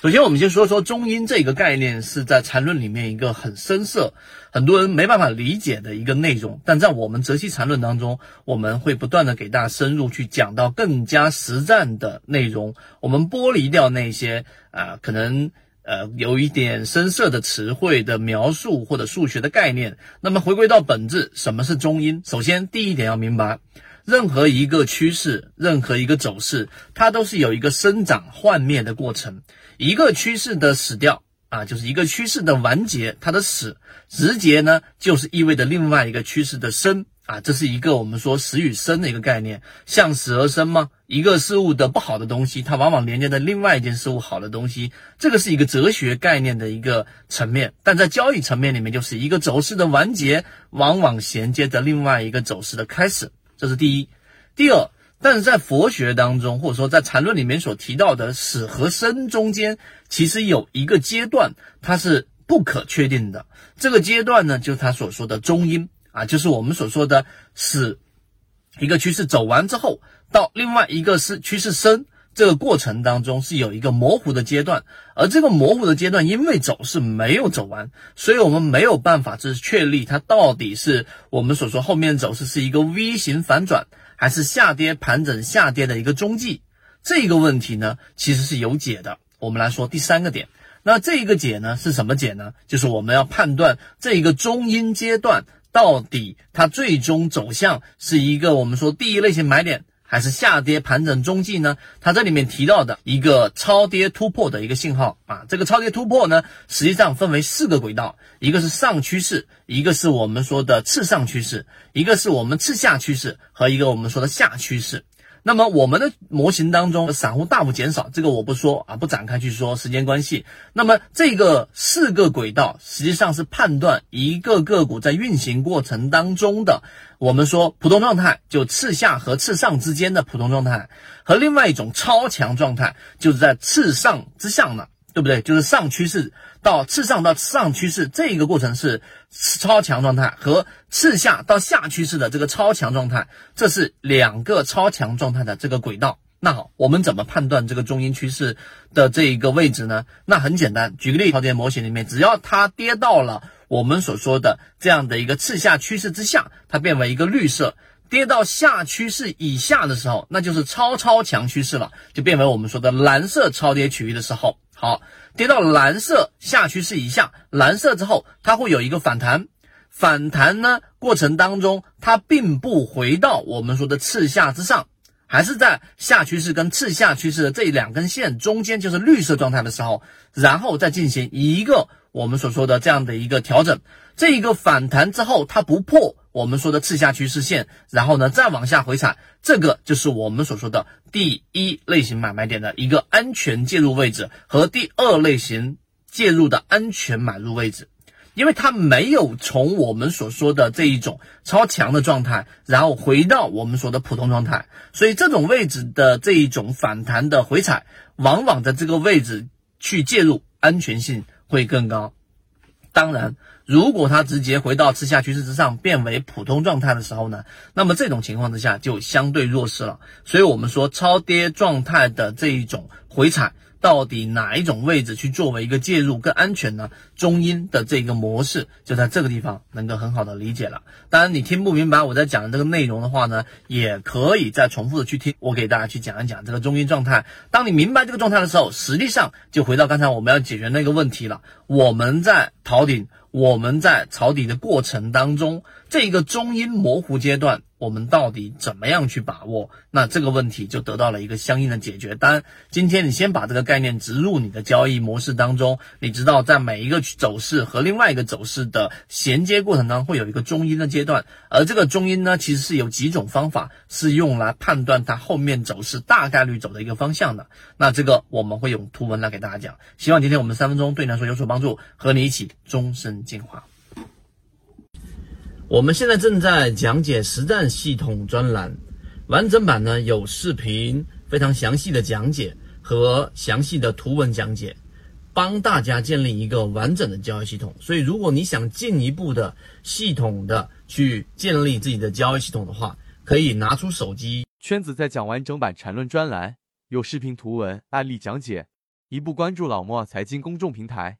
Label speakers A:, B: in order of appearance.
A: 首先，我们先说说中阴这个概念是在缠论里面一个很深涩、很多人没办法理解的一个内容。但在我们泽西缠论当中，我们会不断的给大家深入去讲到更加实战的内容。我们剥离掉那些啊可能呃有一点深涩的词汇的描述或者数学的概念。那么回归到本质，什么是中阴？首先，第一点要明白。任何一个趋势，任何一个走势，它都是有一个生长幻灭的过程。一个趋势的死掉啊，就是一个趋势的完结，它的死直接呢，就是意味着另外一个趋势的生啊。这是一个我们说死与生的一个概念，向死而生吗？一个事物的不好的东西，它往往连接着另外一件事物好的东西，这个是一个哲学概念的一个层面。但在交易层面里面，就是一个走势的完结，往往衔接着另外一个走势的开始。这是第一，第二，但是在佛学当中，或者说在禅论里面所提到的死和生中间，其实有一个阶段，它是不可确定的。这个阶段呢，就是他所说的中阴啊，就是我们所说的死，一个趋势走完之后，到另外一个是趋势生。这个过程当中是有一个模糊的阶段，而这个模糊的阶段，因为走势没有走完，所以我们没有办法就是确立它到底是我们所说后面走势是一个 V 型反转，还是下跌盘整下跌的一个中继。这个问题呢，其实是有解的。我们来说第三个点，那这一个解呢是什么解呢？就是我们要判断这一个中阴阶段到底它最终走向是一个我们说第一类型买点。还是下跌盘整中继呢？它这里面提到的一个超跌突破的一个信号啊，这个超跌突破呢，实际上分为四个轨道，一个是上趋势，一个是我们说的次上趋势，一个是我们次下趋势和一个我们说的下趋势。那么我们的模型当中，散户大幅减少，这个我不说啊，不展开去说，时间关系。那么这个四个轨道实际上是判断一个个股在运行过程当中的，我们说普通状态，就次下和次上之间的普通状态，和另外一种超强状态，就是在次上之上的。对不对？就是上趋势到次上到上趋势这一个过程是超强状态，和次下到下趋势的这个超强状态，这是两个超强状态的这个轨道。那好，我们怎么判断这个中阴趋势的这一个位置呢？那很简单，举个例，超跌模型里面，只要它跌到了我们所说的这样的一个次下趋势之下，它变为一个绿色；跌到下趋势以下的时候，那就是超超强趋势了，就变为我们说的蓝色超跌区域的时候。好，跌到蓝色下趋势以下，蓝色之后，它会有一个反弹。反弹呢过程当中，它并不回到我们说的次下之上，还是在下趋势跟次下趋势的这两根线中间，就是绿色状态的时候，然后再进行一个我们所说的这样的一个调整。这一个反弹之后，它不破。我们说的次下趋势线，然后呢再往下回踩，这个就是我们所说的第一类型买卖点的一个安全介入位置和第二类型介入的安全买入位置，因为它没有从我们所说的这一种超强的状态，然后回到我们说的普通状态，所以这种位置的这一种反弹的回踩，往往在这个位置去介入，安全性会更高。当然。如果它直接回到次下趋势之上，变为普通状态的时候呢，那么这种情况之下就相对弱势了。所以我们说超跌状态的这一种回踩。到底哪一种位置去作为一个介入更安全呢？中阴的这个模式就在这个地方能够很好的理解了。当然，你听不明白我在讲的这个内容的话呢，也可以再重复的去听，我给大家去讲一讲这个中阴状态。当你明白这个状态的时候，实际上就回到刚才我们要解决那个问题了。我们在逃顶，我们在抄底的过程当中，这一个中阴模糊阶段。我们到底怎么样去把握？那这个问题就得到了一个相应的解决。当然，今天你先把这个概念植入你的交易模式当中，你知道在每一个走势和另外一个走势的衔接过程当中，会有一个中阴的阶段。而这个中阴呢，其实是有几种方法是用来判断它后面走势大概率走的一个方向的。那这个我们会用图文来给大家讲。希望今天我们三分钟对你来说有所帮助，和你一起终身进化。我们现在正在讲解实战系统专栏，完整版呢有视频，非常详细的讲解和详细的图文讲解，帮大家建立一个完整的交易系统。所以，如果你想进一步的系统的去建立自己的交易系统的话，可以拿出手机。
B: 圈子在讲完整版缠论专栏，有视频、图文、案例讲解。一步关注老莫财经公众平台。